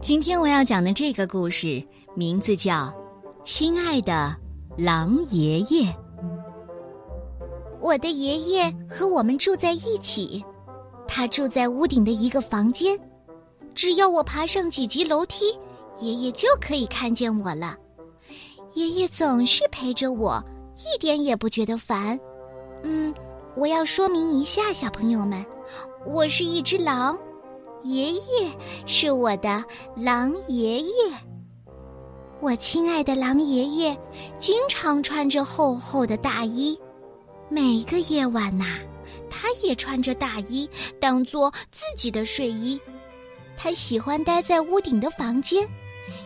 今天我要讲的这个故事名字叫《亲爱的狼爷爷》。我的爷爷和我们住在一起，他住在屋顶的一个房间。只要我爬上几级楼梯，爷爷就可以看见我了。爷爷总是陪着我，一点也不觉得烦。嗯，我要说明一下，小朋友们，我是一只狼，爷爷是我的狼爷爷。我亲爱的狼爷爷经常穿着厚厚的大衣，每个夜晚呐，他也穿着大衣当做自己的睡衣。他喜欢待在屋顶的房间，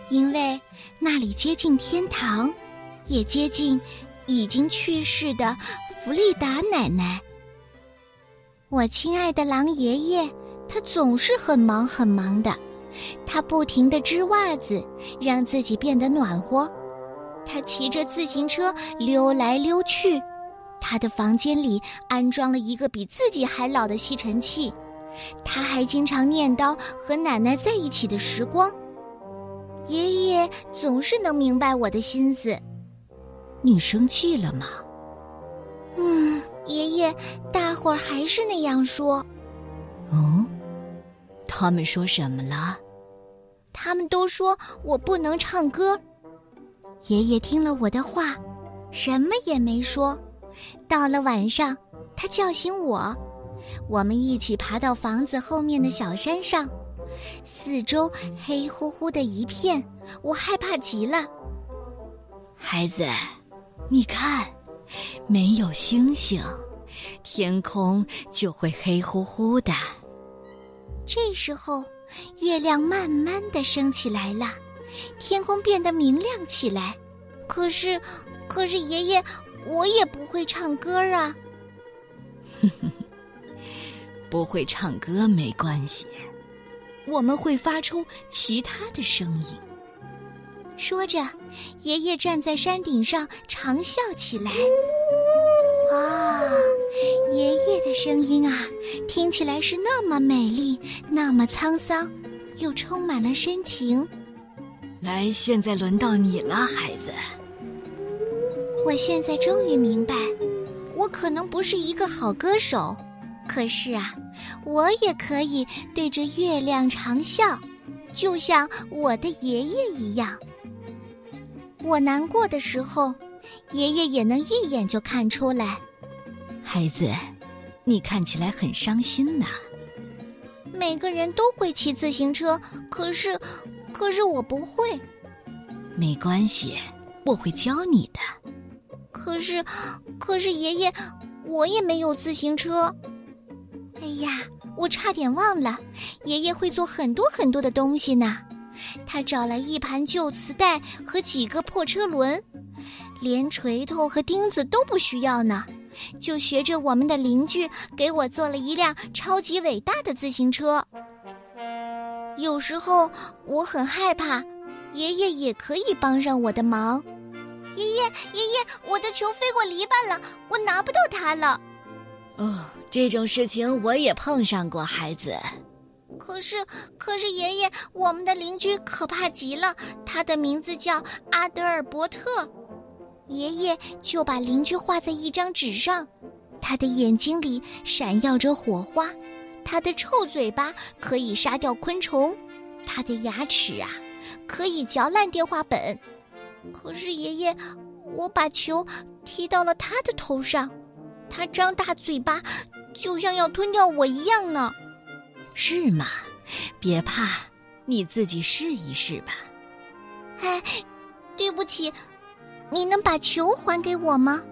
因为那里接近天堂，也接近已经去世的弗利达奶奶。我亲爱的狼爷爷，他总是很忙很忙的，他不停地织袜子，让自己变得暖和。他骑着自行车溜来溜去，他的房间里安装了一个比自己还老的吸尘器。他还经常念叨和奶奶在一起的时光。爷爷总是能明白我的心思。你生气了吗？嗯，爷爷，大伙儿还是那样说。哦，他们说什么了？他们都说我不能唱歌。爷爷听了我的话，什么也没说。到了晚上，他叫醒我。我们一起爬到房子后面的小山上，四周黑乎乎的一片，我害怕极了。孩子，你看，没有星星，天空就会黑乎乎的。这时候，月亮慢慢的升起来了，天空变得明亮起来。可是，可是爷爷，我也不会唱歌啊。哼哼。不会唱歌没关系，我们会发出其他的声音。说着，爷爷站在山顶上长啸起来。啊，爷爷的声音啊，听起来是那么美丽，那么沧桑，又充满了深情。来，现在轮到你了，孩子。我现在终于明白，我可能不是一个好歌手。可是啊，我也可以对着月亮长啸，就像我的爷爷一样。我难过的时候，爷爷也能一眼就看出来。孩子，你看起来很伤心呐。每个人都会骑自行车，可是，可是我不会。没关系，我会教你的。可是，可是爷爷，我也没有自行车。哎呀，我差点忘了，爷爷会做很多很多的东西呢。他找来一盘旧磁带和几个破车轮，连锤头和钉子都不需要呢，就学着我们的邻居给我做了一辆超级伟大的自行车。有时候我很害怕，爷爷也可以帮上我的忙。爷爷，爷爷，我的球飞过篱笆了，我拿不到它了。哦，这种事情我也碰上过，孩子。可是，可是爷爷，我们的邻居可怕极了，他的名字叫阿德尔伯特。爷爷就把邻居画在一张纸上，他的眼睛里闪耀着火花，他的臭嘴巴可以杀掉昆虫，他的牙齿啊可以嚼烂电话本。可是爷爷，我把球踢到了他的头上。他张大嘴巴，就像要吞掉我一样呢。是吗？别怕，你自己试一试吧。哎，对不起，你能把球还给我吗？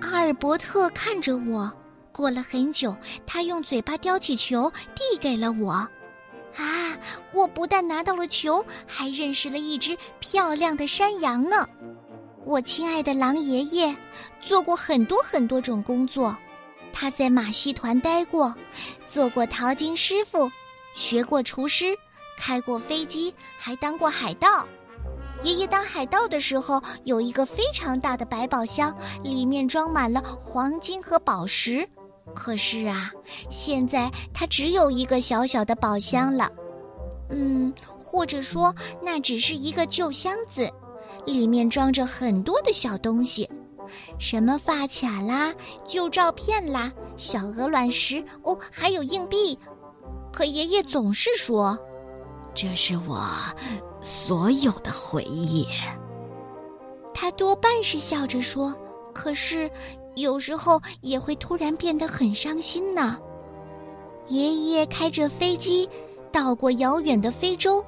阿尔伯特看着我，过了很久，他用嘴巴叼起球递给了我。啊，我不但拿到了球，还认识了一只漂亮的山羊呢。我亲爱的狼爷爷做过很多很多种工作，他在马戏团待过，做过淘金师傅，学过厨师，开过飞机，还当过海盗。爷爷当海盗的时候，有一个非常大的百宝箱，里面装满了黄金和宝石。可是啊，现在他只有一个小小的宝箱了。嗯，或者说那只是一个旧箱子，里面装着很多的小东西，什么发卡啦、旧照片啦、小鹅卵石哦，还有硬币。可爷爷总是说：“这是我所有的回忆。”他多半是笑着说，可是有时候也会突然变得很伤心呢。爷爷开着飞机到过遥远的非洲，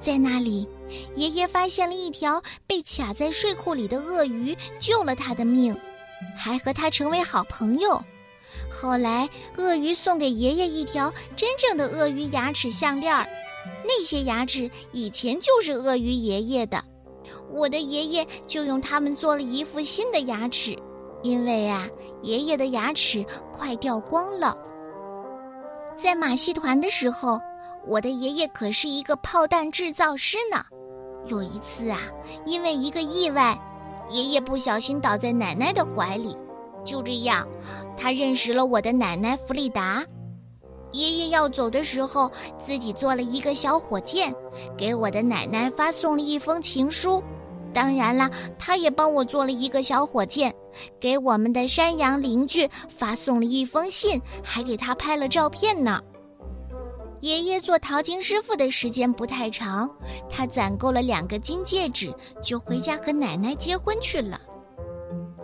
在那里，爷爷发现了一条被卡在睡库里的鳄鱼，救了他的命，还和他成为好朋友。后来，鳄鱼送给爷爷一条真正的鳄鱼牙齿项链儿，那些牙齿以前就是鳄鱼爷爷的，我的爷爷就用它们做了一副新的牙齿，因为啊，爷爷的牙齿快掉光了。在马戏团的时候，我的爷爷可是一个炮弹制造师呢。有一次啊，因为一个意外，爷爷不小心倒在奶奶的怀里。就这样，他认识了我的奶奶弗里达。爷爷要走的时候，自己做了一个小火箭，给我的奶奶发送了一封情书。当然了，他也帮我做了一个小火箭，给我们的山羊邻居发送了一封信，还给他拍了照片呢。爷爷做淘金师傅的时间不太长，他攒够了两个金戒指，就回家和奶奶结婚去了。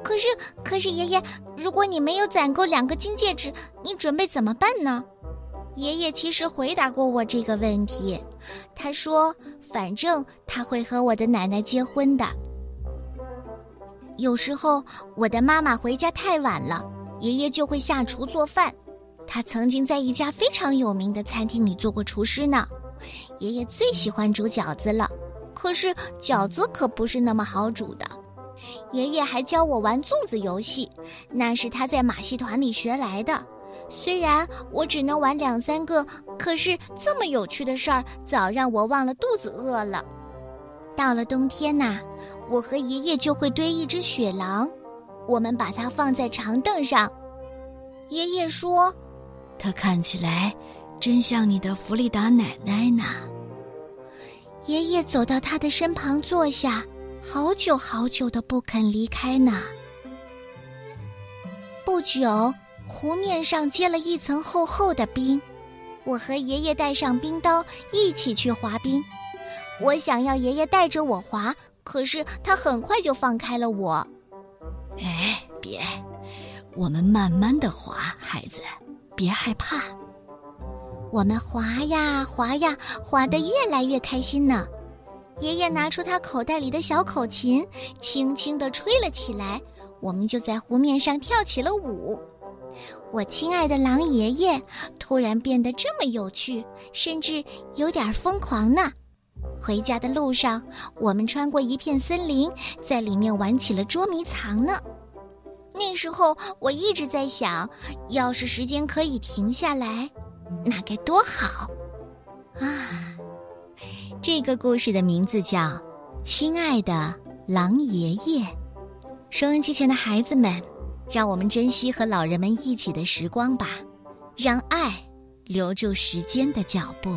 可是，可是，爷爷，如果你没有攒够两个金戒指，你准备怎么办呢？爷爷其实回答过我这个问题，他说：“反正他会和我的奶奶结婚的。”有时候我的妈妈回家太晚了，爷爷就会下厨做饭。他曾经在一家非常有名的餐厅里做过厨师呢。爷爷最喜欢煮饺子了，可是饺子可不是那么好煮的。爷爷还教我玩粽子游戏，那是他在马戏团里学来的。虽然我只能玩两三个，可是这么有趣的事儿，早让我忘了肚子饿了。到了冬天呐，我和爷爷就会堆一只雪狼，我们把它放在长凳上。爷爷说：“它看起来真像你的弗里达奶奶呢。”爷爷走到他的身旁坐下。好久好久的不肯离开呢。不久，湖面上结了一层厚厚的冰，我和爷爷带上冰刀一起去滑冰。我想要爷爷带着我滑，可是他很快就放开了我。哎，别，我们慢慢的滑，孩子，别害怕。我们滑呀滑呀，滑得越来越开心呢。爷爷拿出他口袋里的小口琴，轻轻地吹了起来。我们就在湖面上跳起了舞。我亲爱的狼爷爷突然变得这么有趣，甚至有点疯狂呢。回家的路上，我们穿过一片森林，在里面玩起了捉迷藏呢。那时候我一直在想，要是时间可以停下来，那该多好啊！这个故事的名字叫《亲爱的狼爷爷》。收音机前的孩子们，让我们珍惜和老人们一起的时光吧，让爱留住时间的脚步。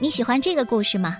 你喜欢这个故事吗？